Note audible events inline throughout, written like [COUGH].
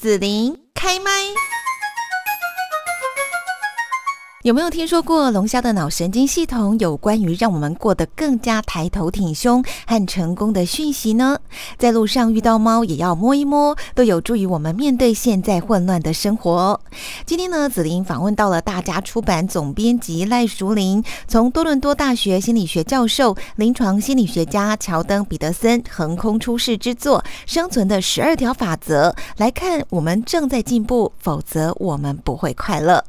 紫琳开麦。有没有听说过龙虾的脑神经系统有关于让我们过得更加抬头挺胸和成功的讯息呢？在路上遇到猫也要摸一摸，都有助于我们面对现在混乱的生活。今天呢，紫琳访问到了大家出版总编辑赖淑玲，从多伦多大学心理学教授、临床心理学家乔登彼得森横空出世之作《生存的十二条法则》来看，我们正在进步，否则我们不会快乐。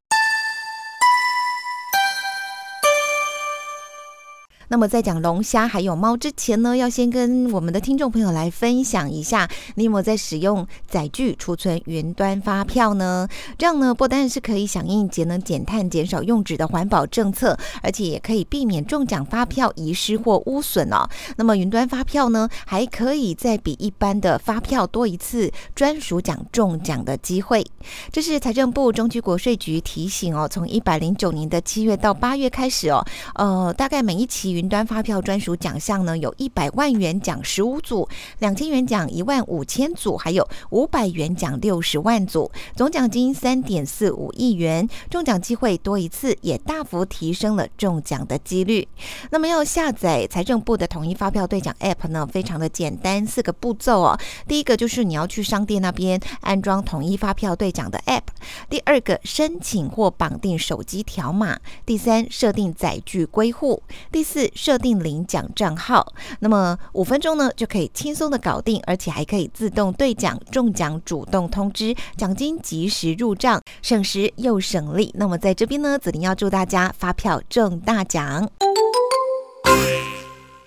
那么在讲龙虾还有猫之前呢，要先跟我们的听众朋友来分享一下，你有没有在使用载具储存云端发票呢？这样呢，不单是可以响应节能减碳、减少用纸的环保政策，而且也可以避免中奖发票遗失或污损哦。那么云端发票呢，还可以再比一般的发票多一次专属奖中奖的机会。这是财政部中区国税局提醒哦，从一百零九年的七月到八月开始哦，呃，大概每一期。云端发票专属奖项呢，有一百万元奖十五组，两千元奖一万五千组，还有五百元奖六十万组，总奖金三点四五亿元，中奖机会多一次，也大幅提升了中奖的几率。那么要下载财政部的统一发票兑奖 App 呢，非常的简单，四个步骤哦。第一个就是你要去商店那边安装统一发票兑奖的 App，第二个申请或绑定手机条码，第三设定载具归户，第四。设定领奖账号，那么五分钟呢就可以轻松的搞定，而且还可以自动兑奖中奖，主动通知，奖金及时入账，省时又省力。那么在这边呢，子琳要祝大家发票中大奖。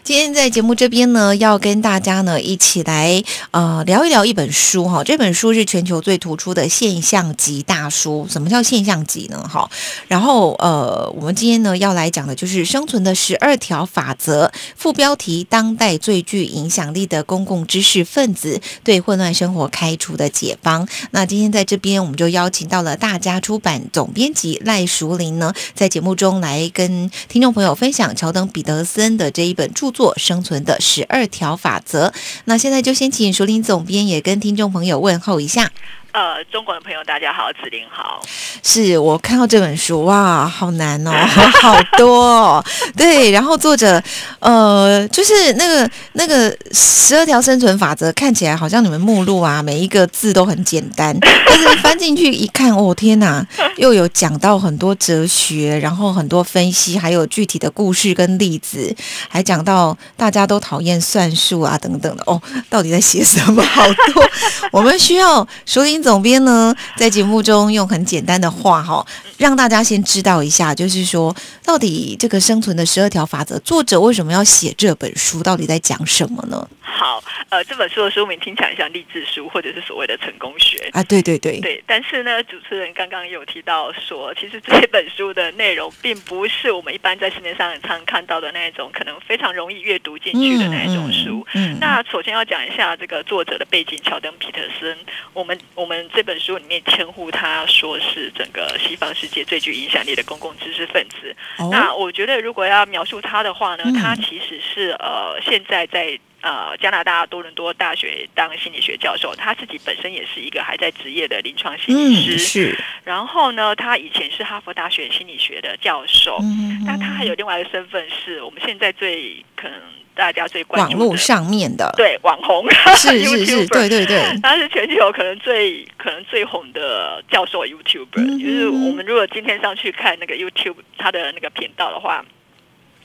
今天在节目这边呢，要跟大家呢一起来呃聊一聊一本书哈。这本书是全球最突出的现象级大书。什么叫现象级呢？哈，然后呃，我们今天呢要来讲的就是生存的十二条法则。副标题：当代最具影响力的公共知识分子对混乱生活开出的解方。那今天在这边，我们就邀请到了大家出版总编辑赖淑玲呢，在节目中来跟听众朋友分享乔登彼得森的这一本著。做生存的十二条法则。那现在就先请熟林总编也跟听众朋友问候一下。呃，中国的朋友大家好，子林好。是我看到这本书哇，好难哦，[LAUGHS] 好多哦。对，然后作者呃，就是那个那个十二条生存法则，看起来好像你们目录啊，每一个字都很简单，[LAUGHS] 但是翻进去一看，哦天哪，又有讲到很多哲学，然后很多分析，还有具体的故事跟例子，还讲到大家都讨厌算术啊等等的哦，到底在写什么？好多，我们需要熟总编呢，在节目中用很简单的话哈，让大家先知道一下，就是说，到底这个生存的十二条法则，作者为什么要写这本书？到底在讲什么呢？好，呃，这本书的书名听起来像励志书，或者是所谓的成功学啊。对对对，对。但是呢，主持人刚刚有提到说，其实这本书的内容并不是我们一般在市面上常看到的那种，可能非常容易阅读进去的那一种书。嗯。那首先要讲一下这个作者的背景，乔登·皮特森。我们我们这本书里面称呼他说是整个西方世界最具影响力的公共知识分子。那我觉得，如果要描述他的话呢，他其实是呃，现在在。呃，加拿大多伦多大学当心理学教授，他自己本身也是一个还在职业的临床心理师。是。然后呢，他以前是哈佛大学心理学的教授。嗯。那他还有另外一个身份，是我们现在最可能大家最关注网络上面的对网红。是是是，[LAUGHS] 对对对。他是全球可能最可能最红的教授 YouTuber。就是我们如果今天上去看那个 YouTube 他的那个频道的话。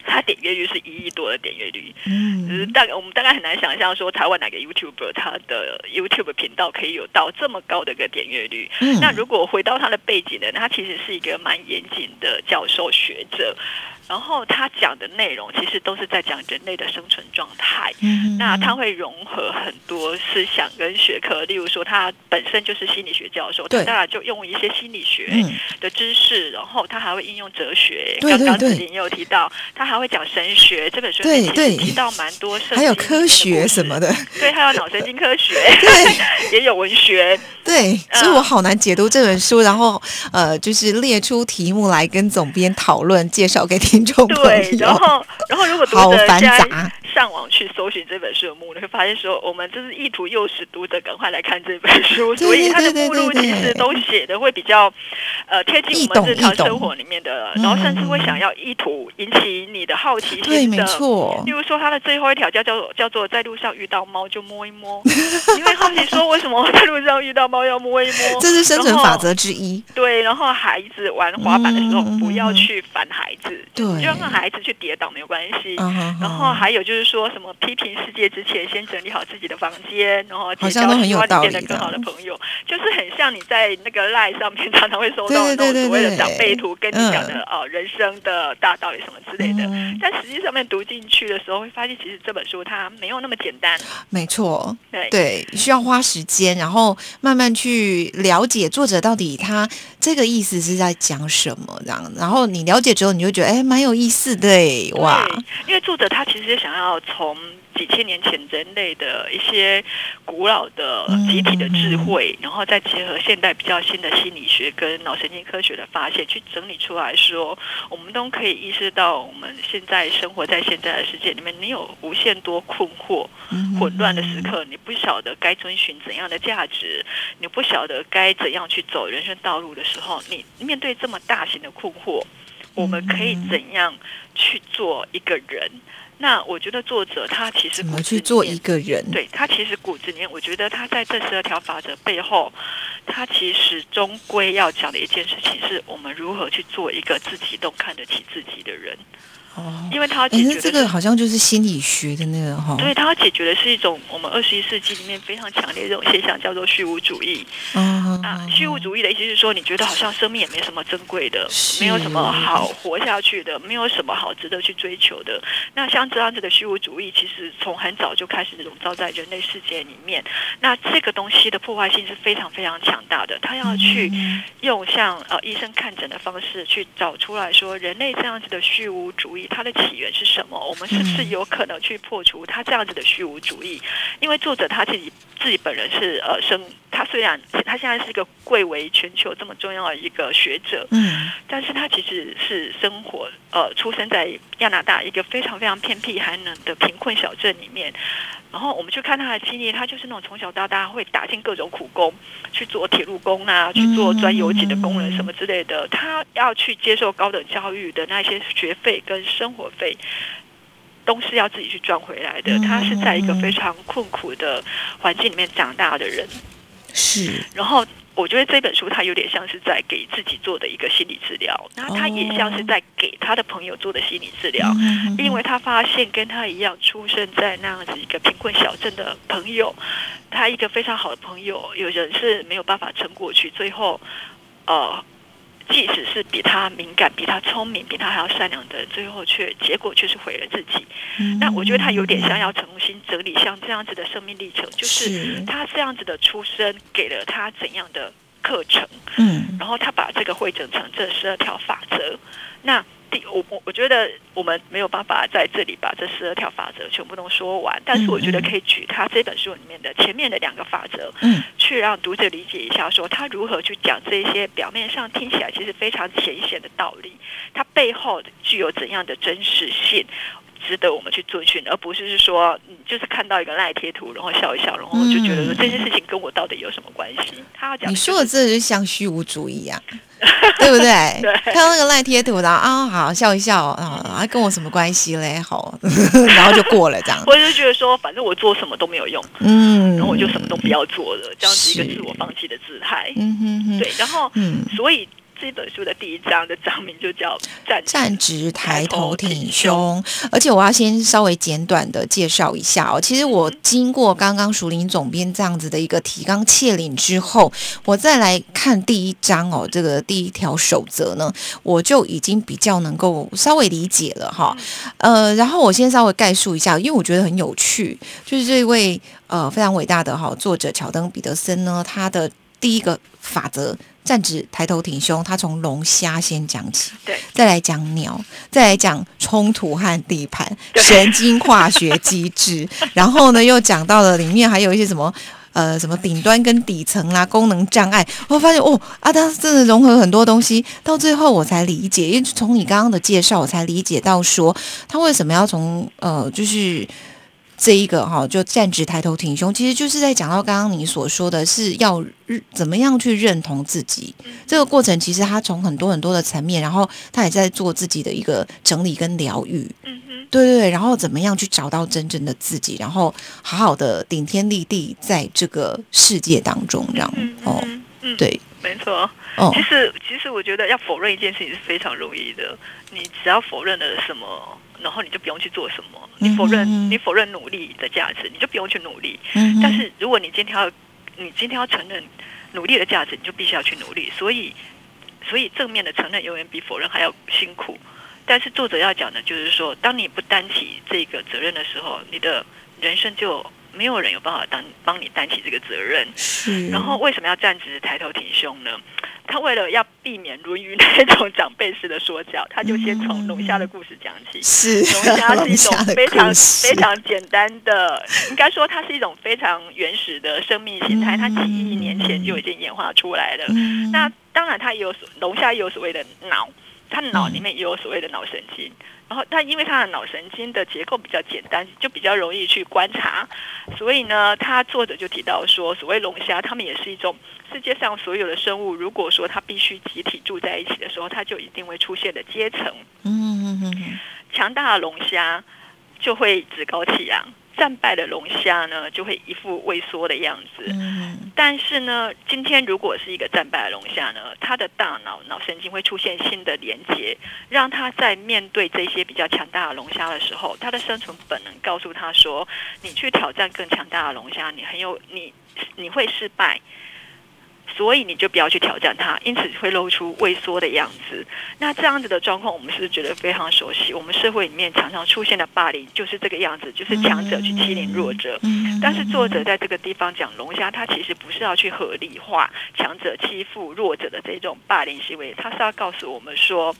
它点阅率是一亿多的点阅率，嗯，大概我们大概很难想象说台湾哪个 YouTuber 他的 YouTube 频道可以有到这么高的一个点阅率。那如果回到他的背景呢，他其实是一个蛮严谨的教授学者。然后他讲的内容其实都是在讲人类的生存状态。嗯，那他会融合很多思想跟学科，例如说他本身就是心理学教授，他当然就用一些心理学的知识，然后他还会应用哲学。刚刚子林也有提到，他还会讲神学。这本书对其实提到蛮多，还有科学什么的。对，还有脑神经科学，对，[LAUGHS] [LAUGHS] 也有文学。对，所以我好难解读这本书，然后呃，就是列出题目来跟总编讨论，介绍给听众朋友。对，然后然后如果读者在上网去搜寻这本书的目录，会发现说，我们就是意图诱使读者赶快来看这本书，所以它的目录其实都写的会比较呃贴近我们日常生活里面的，然后甚至会想要意图引起你的好奇心的。对，没错。例如说，它的最后一条叫叫叫做在路上遇到猫就摸一摸，[LAUGHS] 因为好奇说为什么在路上遇到猫要摸一摸，这是生存法则之一。对，然后孩子玩滑板的时候不要去烦孩子，对，就让孩子去跌倒没有关系。然后还有就是说什么批评世界之前，先整理好自己的房间，然后好像都很有道理。变得更好的朋友，就是很像你在那个 line 上面常常会收到那种所谓的长辈图，跟你讲的哦人生的大道理什么之类的。但实际上面读进去的时候，会发现其实这本书它没有那么简单。没错，对对，需要花时间，然后慢慢去了解作者到底他这个意思是在讲什么这样。然后你了解之后，你就觉得哎，蛮有意思的哇。因为作者他其实想要从。几千年前人类的一些古老的集体的智慧，然后再结合现代比较新的心理学跟脑神经科学的发现，去整理出来说，我们都可以意识到，我们现在生活在现在的世界里面，你有无限多困惑、混乱的时刻，你不晓得该遵循怎样的价值，你不晓得该怎样去走人生道路的时候，你面对这么大型的困惑，我们可以怎样去做一个人？那我觉得作者他其实怎么去做一个人？对他其实骨子里面，我觉得他在这十二条法则背后，他其实终归要讲的一件事情，是我们如何去做一个自己都看得起自己的人。哦，因为他要解决这个好像就是心理学的那个哈，对他要解决的是一种我们二十一世纪里面非常强烈这种现象，叫做虚无主义。啊，虚无主义的意思是说，你觉得好像生命也没什么珍贵的，没有什么好活下去的，没有什么好值得去追求的。那像这样子的虚无主义，其实从很早就开始笼罩在人类世界里面。那这个东西的破坏性是非常非常强大的，他要去用像呃医生看诊的方式去找出来说，人类这样子的虚无主义。它的起源是什么？我们是不是有可能去破除他这样子的虚无主义？因为作者他自己自己本人是呃生，他虽然他现在是一个贵为全球这么重要的一个学者，嗯，但是他其实是生活呃出生在加拿大一个非常非常偏僻寒冷的贫困小镇里面。然后我们去看他的经历，他就是那种从小到大会打进各种苦工，去做铁路工啊，去做钻油井的工人什么之类的。他要去接受高等教育的那些学费跟生活费，都是要自己去赚回来的。他是在一个非常困苦的环境里面长大的人，是。然后。我觉得这本书它有点像是在给自己做的一个心理治疗，然后他也像是在给他的朋友做的心理治疗，因为他发现跟他一样出生在那样子一个贫困小镇的朋友，他一个非常好的朋友，有人是没有办法撑过去，最后，呃。即使是比他敏感、比他聪明、比他还要善良的人，最后却结果却是毁了自己。那我觉得他有点像要重新整理像这样子的生命历程，就是他这样子的出生给了他怎样的课程，嗯，然后他把这个汇整成这十二条法则。那第我我我觉得我们没有办法在这里把这十二条法则全部都说完，但是我觉得可以举他这本书里面的前面的两个法则，嗯，去让读者理解一下，说他如何去讲这些表面上听起来其实非常浅显的道理，它背后具有怎样的真实性。值得我们去遵循，而不是是说，你就是看到一个赖贴图，然后笑一笑，然后就觉得说这件事情跟我到底有什么关系？他要讲，你说的这就像虚无主义啊，[LAUGHS] 对不对？看到那个赖贴图，然后啊，好笑一笑啊，跟我什么关系嘞？好，[LAUGHS] 然后就过了这样。我就觉得说，反正我做什么都没有用，嗯，然后我就什么都不要做了，这样子一个自我放弃的姿态。嗯哼哼，对，然后，嗯，所以。这本书的第一章的章名就叫“站站直抬头挺胸”，而且我要先稍微简短的介绍一下哦。其实我经过刚刚熟林总编这样子的一个提纲挈领之后，我再来看第一章哦，这个第一条守则呢，我就已经比较能够稍微理解了哈。呃，然后我先稍微概述一下，因为我觉得很有趣，就是这位呃非常伟大的哈作者乔登彼得森呢，他的第一个法则。站直，抬头挺胸。他从龙虾先讲起，对，再来讲鸟，再来讲冲突和地盘，神经化学机制。[LAUGHS] 然后呢，又讲到了里面还有一些什么呃什么顶端跟底层啦，功能障碍，我发现哦啊，它真的融合很多东西，到最后我才理解，因为从你刚刚的介绍，我才理解到说他为什么要从呃就是。这一个哈，就站直抬头挺胸，其实就是在讲到刚刚你所说的是要怎么样去认同自己这个过程。其实他从很多很多的层面，然后他也在做自己的一个整理跟疗愈。嗯哼，对对对，然后怎么样去找到真正的自己，然后好好的顶天立地在这个世界当中，这样哦，嗯，对，没错。哦，其实其实我觉得要否认一件事情是非常容易的，你只要否认了什么。然后你就不用去做什么，你否认你否认努力的价值，你就不用去努力。但是如果你今天要你今天要承认努力的价值，你就必须要去努力。所以所以正面的承认永远比否认还要辛苦。但是作者要讲的就是说，当你不担起这个责任的时候，你的人生就没有人有办法当帮你担起这个责任。是。然后为什么要站直抬头挺胸呢？他为了要避免《论语》那种长辈式的说教，他就先从龙虾的故事讲起。是龙虾是一种非常非常简单的，应该说它是一种非常原始的生命形态，它几亿年前就已经演化出来了。那当然，它也有龙虾也有所谓的脑，它脑里面也有所谓的脑神经。然后他因为他的脑神经的结构比较简单，就比较容易去观察，所以呢，他作者就提到说，所谓龙虾，它们也是一种世界上所有的生物，如果说它必须集体住在一起的时候，它就一定会出现的阶层。嗯嗯嗯，强大的龙虾就会趾高气扬。战败的龙虾呢，就会一副畏缩的样子。嗯，但是呢，今天如果是一个战败的龙虾呢，它的大脑脑神经会出现新的连接，让它在面对这些比较强大的龙虾的时候，它的生存本能告诉他说：“你去挑战更强大的龙虾，你很有你你会失败。”所以你就不要去挑战它，因此会露出畏缩的样子。那这样子的状况，我们是觉得非常熟悉。我们社会里面常常出现的霸凌就是这个样子，就是强者去欺凌弱者。但是作者在这个地方讲龙虾，他其实不是要去合理化强者欺负弱者的这种霸凌行为，他是要告诉我们说，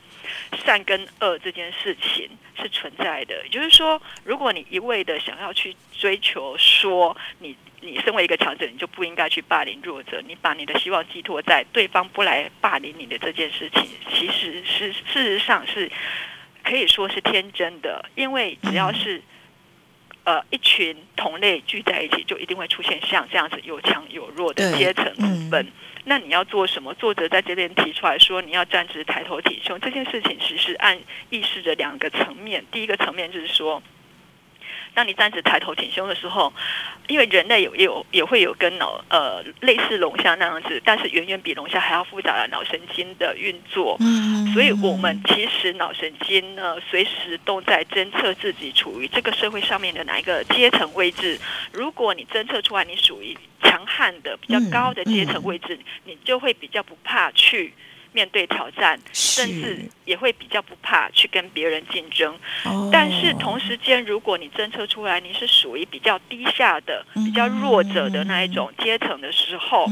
善跟恶这件事情是存在的。也就是说，如果你一味的想要去追求说你。你身为一个强者，你就不应该去霸凌弱者。你把你的希望寄托在对方不来霸凌你的这件事情，其实是事实上是可以说是天真的。因为只要是呃一群同类聚在一起，就一定会出现像这样子有强有弱的阶层分本。那你要做什么？作者在这边提出来说，你要站直抬头挺胸。这件事情其实暗意识着两个层面。第一个层面就是说。当你站直抬头挺胸的时候，因为人类有也有也会有跟脑呃类似龙虾那样子，但是远远比龙虾还要复杂的脑神经的运作。嗯，所以我们其实脑神经呢，随时都在侦测自己处于这个社会上面的哪一个阶层位置。如果你侦测出来你属于强悍的比较高的阶层位置，你就会比较不怕去。面对挑战，甚至也会比较不怕去跟别人竞争。但是同时间，如果你侦测出来你是属于比较低下的、比较弱者的那一种阶层的时候，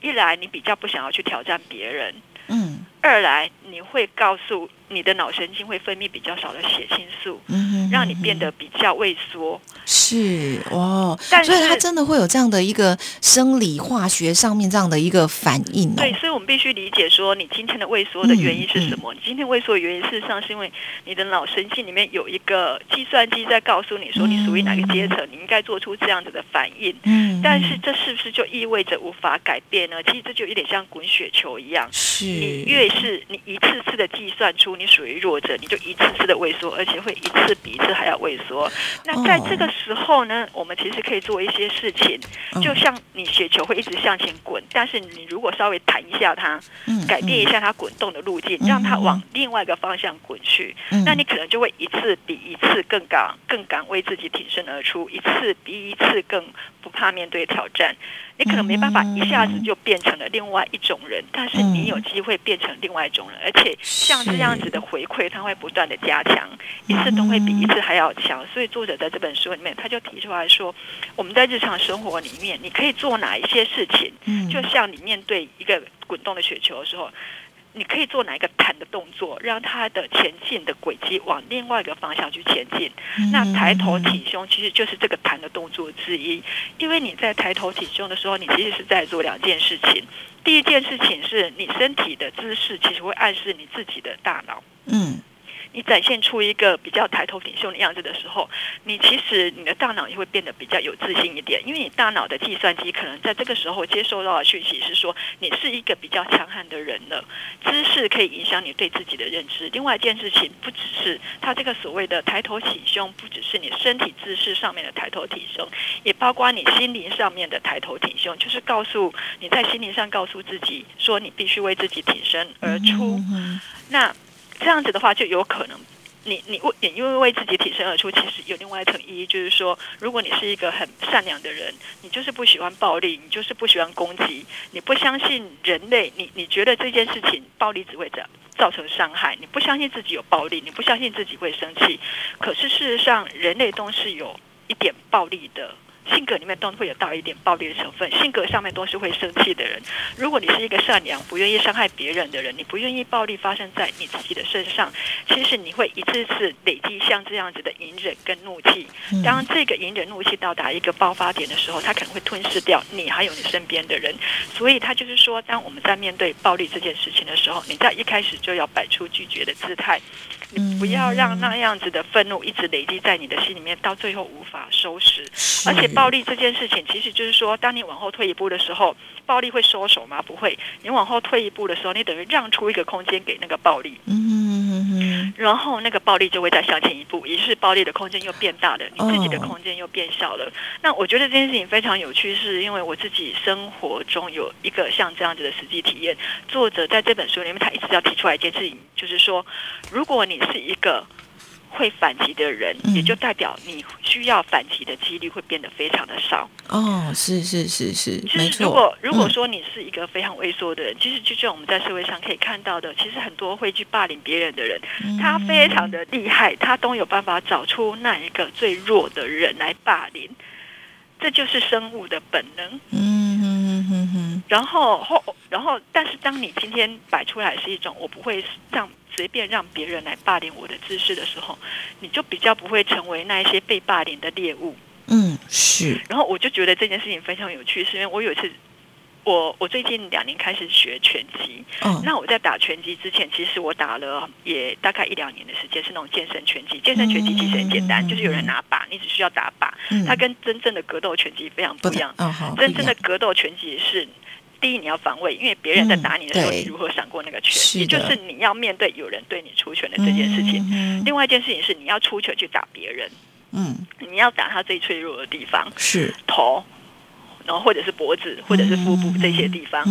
一来你比较不想要去挑战别人，嗯，二来你会告诉。你的脑神经会分泌比较少的血清素，嗯，让你变得比较畏缩。是哇，所以它真的会有这样的一个生理化学上面这样的一个反应。对，所以我们必须理解说，你今天的畏缩的原因是什么？你今天畏缩的原因，事实上是因为你的脑神经里面有一个计算机在告诉你说，你属于哪个阶层，你应该做出这样子的反应。嗯，但是这是不是就意味着无法改变呢？其实这就有点像滚雪球一样。是，你越是你一次次的计算出你。属于弱者，你就一次次的萎缩，而且会一次比一次还要萎缩。那在这个时候呢，我们其实可以做一些事情，就像你雪球会一直向前滚，但是你如果稍微弹一下它，改变一下它滚动的路径，让它往另外一个方向滚去，那你可能就会一次比一次更敢、更敢为自己挺身而出，一次比一次更不怕面对挑战。你可能没办法一下子就变成了另外一种人，但是你有机会变成另外一种人，而且像这样子的回馈，它会不断的加强，一次都会比一次还要强。所以作者在这本书里面，他就提出来说，我们在日常生活里面，你可以做哪一些事情？就像你面对一个滚动的雪球的时候，你可以做哪一个弹的动作，让它的前进的轨迹往另外一个方向去前进。那抬头挺胸其实就是这个弹的动作之一，因为你在抬头挺胸的时候，你其实是在做两件事情。第一件事情是你身体的姿势，其实会暗示你自己的大脑。嗯。你展现出一个比较抬头挺胸的样子的时候，你其实你的大脑也会变得比较有自信一点，因为你大脑的计算机可能在这个时候接收到的讯息是说你是一个比较强悍的人了。姿势可以影响你对自己的认知。另外一件事情，不只是他这个所谓的抬头挺胸，不只是你身体姿势上面的抬头挺胸，也包括你心灵上面的抬头挺胸，就是告诉你在心灵上告诉自己说你必须为自己挺身而出。那这样子的话，就有可能，你你为也因为为自己挺身而出，其实有另外一层意义，就是说，如果你是一个很善良的人，你就是不喜欢暴力，你就是不喜欢攻击，你不相信人类，你你觉得这件事情暴力只会造造成伤害，你不相信自己有暴力，你不相信自己会生气，可是事实上，人类都是有一点暴力的。性格里面都会有到一点暴力的成分，性格上面都是会生气的人。如果你是一个善良、不愿意伤害别人的人，你不愿意暴力发生在你自己的身上，其实你会一次次累积像这样子的隐忍跟怒气。当这个隐忍怒气到达一个爆发点的时候，它可能会吞噬掉你还有你身边的人。所以，他就是说，当我们在面对暴力这件事情的时候，你在一开始就要摆出拒绝的姿态。你不要让那样子的愤怒一直累积在你的心里面，到最后无法收拾。而且暴力这件事情，其实就是说，当你往后退一步的时候，暴力会收手吗？不会。你往后退一步的时候，你等于让出一个空间给那个暴力。嗯然后那个暴力就会再向前一步，于是暴力的空间又变大了，你自己的空间又变小了。那我觉得这件事情非常有趣，是因为我自己生活中有一个像这样子的实际体验。作者在这本书里面，他一直要提出来一件事情，就是说，如果你是一个会反击的人，也就代表你需要反击的几率会变得非常的少。哦，是是是是，没错。如果如果说你是一个非常畏缩的人，其实就像我们在社会上可以看到的，其实很多会去霸凌别人的人，他非常的厉害，他都有办法找出那一个最弱的人来霸凌。这就是生物的本能。嗯哼哼哼。然后后，然后，但是当你今天摆出来是一种我不会让。随便让别人来霸凌我的姿势的时候，你就比较不会成为那一些被霸凌的猎物。嗯，是。然后我就觉得这件事情非常有趣，是因为我有一次，我我最近两年开始学拳击。嗯。那我在打拳击之前，其实我打了也大概一两年的时间，是那种健身拳击。健身拳击其实很简单，就是有人拿把，你只需要打把。嗯。它跟真正的格斗拳击非常不一样。真正的格斗拳击是。第一，你要防卫，因为别人在打你的时候，你如何闪过那个拳？也就是你要面对有人对你出拳的这件事情。另外一件事情是，你要出拳去打别人。嗯，你要打他最脆弱的地方，是头，然后或者是脖子，或者是腹部这些地方。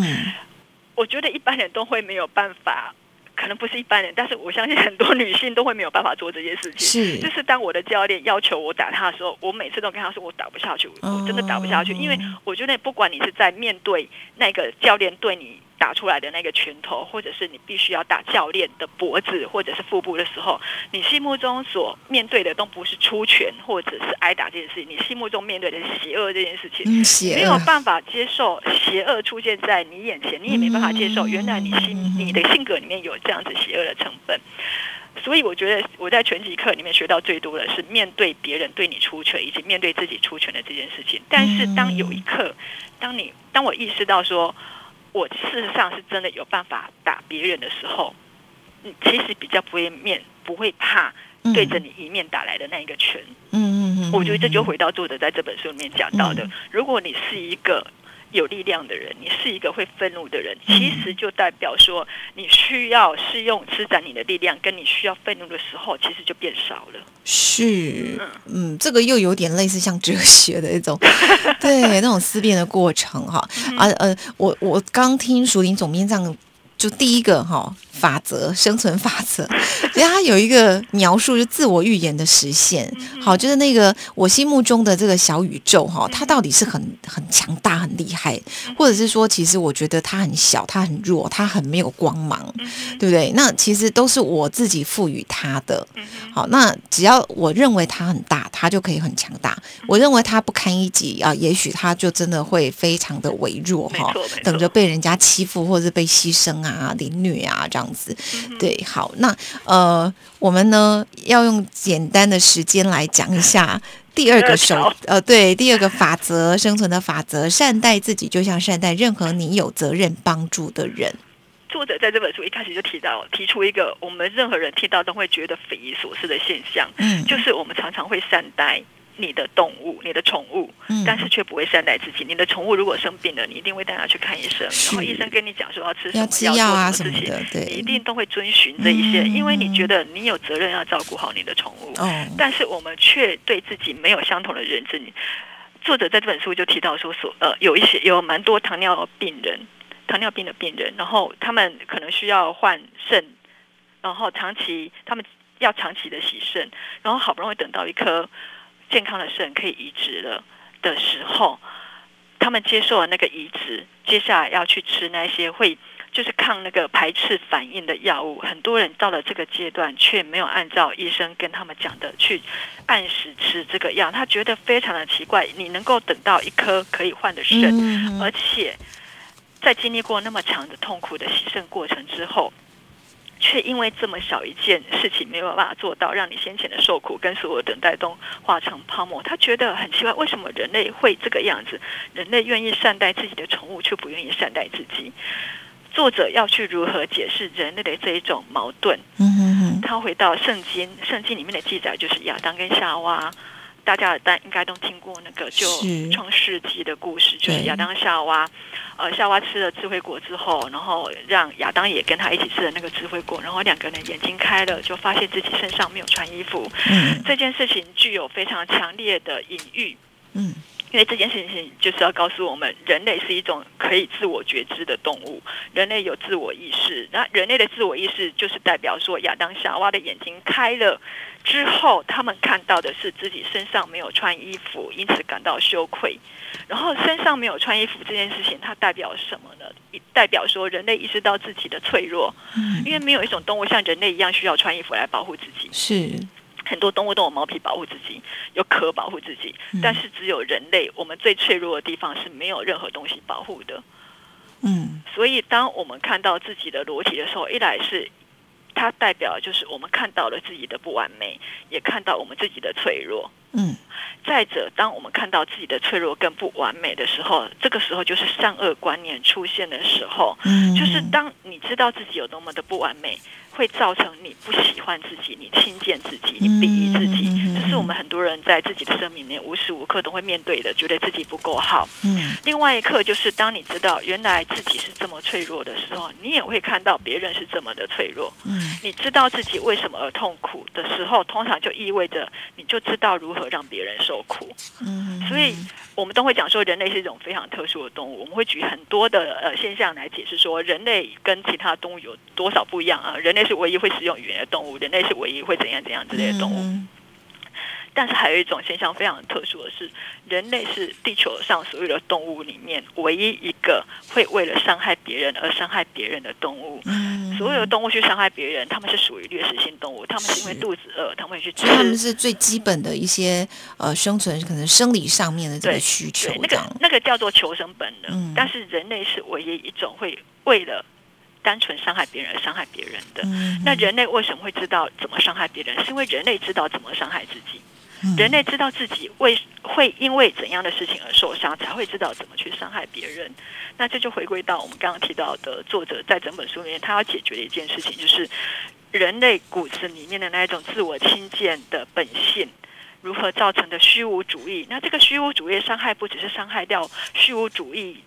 我觉得一般人都会没有办法。可能不是一般人，但是我相信很多女性都会没有办法做这件事情。是，就是当我的教练要求我打他的时候，我每次都跟他说我打不下去，我真的打不下去，因为我觉得不管你是在面对那个教练对你。打出来的那个拳头，或者是你必须要打教练的脖子或者是腹部的时候，你心目中所面对的都不是出拳或者是挨打这件事情，你心目中面对的是邪恶这件事情。嗯，没有办法接受邪恶出现在你眼前，你也没办法接受原来你心你的性格里面有这样子邪恶的成分。所以我觉得我在拳击课里面学到最多的是面对别人对你出拳，以及面对自己出拳的这件事情。但是当有一刻，当你当我意识到说。我事实上是真的有办法打别人的时候，你，其实比较不会面不会怕对着你一面打来的那一个拳。嗯嗯嗯，我觉得这就回到作者在这本书里面讲到的，如果你是一个。有力量的人，你是一个会愤怒的人，其实就代表说你需要是用施展你的力量，跟你需要愤怒的时候，其实就变少了。是，嗯，这个又有点类似像哲学的一种，[LAUGHS] 对那种思辨的过程哈。啊呃，我我刚听熟林总编这样，就第一个哈。法则，生存法则，[LAUGHS] 其实它有一个描述，就自我预言的实现。好，就是那个我心目中的这个小宇宙，哈，它到底是很很强大、很厉害，或者是说，其实我觉得它很小、它很弱、它很没有光芒，对不对？那其实都是我自己赋予它的。好，那只要我认为它很大，它他就可以很强大。我认为他不堪一击啊，也许他就真的会非常的微弱哈，等着被人家欺负或者是被牺牲啊、凌虐啊这样子。对，好，那呃，我们呢要用简单的时间来讲一下 [LAUGHS] 第二个手呃，对，第二个法则，生存的法则，善待自己就像善待任何你有责任帮助的人。作者在这本书一开始就提到，提出一个我们任何人听到都会觉得匪夷所思的现象，嗯，就是我们常常会善待你的动物、你的宠物，嗯，但是却不会善待自己。你的宠物如果生病了，你一定会带它去看医生，然后医生跟你讲说要吃什么药啊什么的，对，你一定都会遵循这一些，因为你觉得你有责任要照顾好你的宠物，哦，但是我们却对自己没有相同的认知。作者在这本书就提到说，所呃有一些有蛮多糖尿病人。糖尿病的病人，然后他们可能需要换肾，然后长期他们要长期的洗肾，然后好不容易等到一颗健康的肾可以移植了的时候，他们接受了那个移植，接下来要去吃那些会就是抗那个排斥反应的药物。很多人到了这个阶段，却没有按照医生跟他们讲的去按时吃这个药，他觉得非常的奇怪。你能够等到一颗可以换的肾，而且。在经历过那么长的痛苦的牺牲过程之后，却因为这么小一件事情没有办法做到，让你先前的受苦跟所有等待都化成泡沫。他觉得很奇怪，为什么人类会这个样子？人类愿意善待自己的宠物，却不愿意善待自己。作者要去如何解释人类的这一种矛盾？嗯他回到圣经，圣经里面的记载就是亚当跟夏娃。大家但应该都听过那个就创世纪的故事，就是亚当夏娃，呃，夏娃吃了智慧果之后，然后让亚当也跟他一起吃了那个智慧果，然后两个人眼睛开了，就发现自己身上没有穿衣服。嗯，这件事情具有非常强烈的隐喻。嗯。因为这件事情就是要告诉我们，人类是一种可以自我觉知的动物，人类有自我意识。那人类的自我意识就是代表说，亚当夏娃的眼睛开了之后，他们看到的是自己身上没有穿衣服，因此感到羞愧。然后身上没有穿衣服这件事情，它代表什么呢？代表说人类意识到自己的脆弱。嗯，因为没有一种动物像人类一样需要穿衣服来保护自己。是。很多动物都有毛皮保护自己，有壳保护自己，但是只有人类，我们最脆弱的地方是没有任何东西保护的。嗯，所以当我们看到自己的裸体的时候，一来是它代表就是我们看到了自己的不完美，也看到我们自己的脆弱。嗯，再者，当我们看到自己的脆弱跟不完美的时候，这个时候就是善恶观念出现的时候。嗯，就是当你知道自己有多么的不完美。会造成你不喜欢自己，你轻贱自己，你鄙夷自己，这是我们很多人在自己的生命里面无时无刻都会面对的，觉得自己不够好。嗯，另外一刻就是当你知道原来自己是这么脆弱的时候，你也会看到别人是这么的脆弱。嗯，你知道自己为什么而痛苦的时候，通常就意味着你就知道如何让别人受苦。嗯，所以我们都会讲说，人类是一种非常特殊的动物。我们会举很多的呃现象来解释说，人类跟其他动物有多少不一样啊？人类是唯一会使用语言的动物，人类是唯一会怎样怎样之类的动物。但是还有一种现象非常特殊的是，人类是地球上所有的动物里面唯一一个会为了伤害别人而伤害别人的动物。所有的动物去伤害别人，他们是属于掠食性动物，他们是因为肚子饿，他们会去吃。他们是最基本的一些呃生存可能生理上面的这个需求。那个那个叫做求生本能。但是人类是唯一一种会为了。单纯伤害别人而伤害别人的，那人类为什么会知道怎么伤害别人？是因为人类知道怎么伤害自己。人类知道自己为会因为怎样的事情而受伤，才会知道怎么去伤害别人。那这就回归到我们刚刚提到的作者在整本书里面，他要解决的一件事情，就是人类骨子里面的那一种自我轻贱的本性，如何造成的虚无主义。那这个虚无主义伤害，不只是伤害掉虚无主义。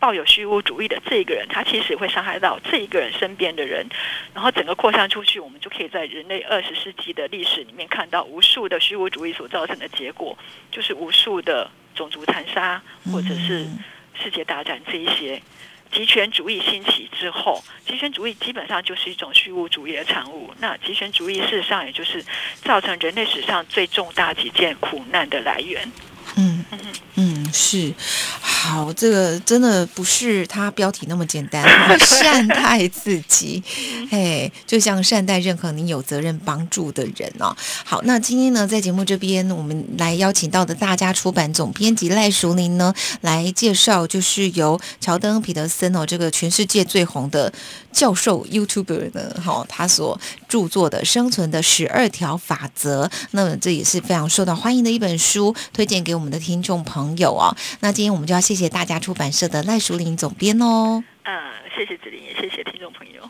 抱有虚无主义的这一个人，他其实会伤害到这一个人身边的人，然后整个扩散出去，我们就可以在人类二十世纪的历史里面看到无数的虚无主义所造成的结果，就是无数的种族残杀或者是世界大战这一些。极权主义兴起之后，极权主义基本上就是一种虚无主义的产物。那极权主义事实上也就是造成人类史上最重大几件苦难的来源。嗯嗯嗯，是。好，这个真的不是它标题那么简单，[LAUGHS] 善待自己，哎，就像善待任何你有责任帮助的人哦。好，那今天呢，在节目这边，我们来邀请到的大家出版总编辑赖淑玲呢，来介绍，就是由乔登彼得森哦，这个全世界最红的教授 YouTuber 呢，哈，他所著作的《生存的十二条法则》，那么这也是非常受到欢迎的一本书，推荐给我们的听众朋友哦。那今天我们就要谢谢大家出版社的赖淑玲总编哦。嗯，谢谢子玲，也谢谢听众朋友。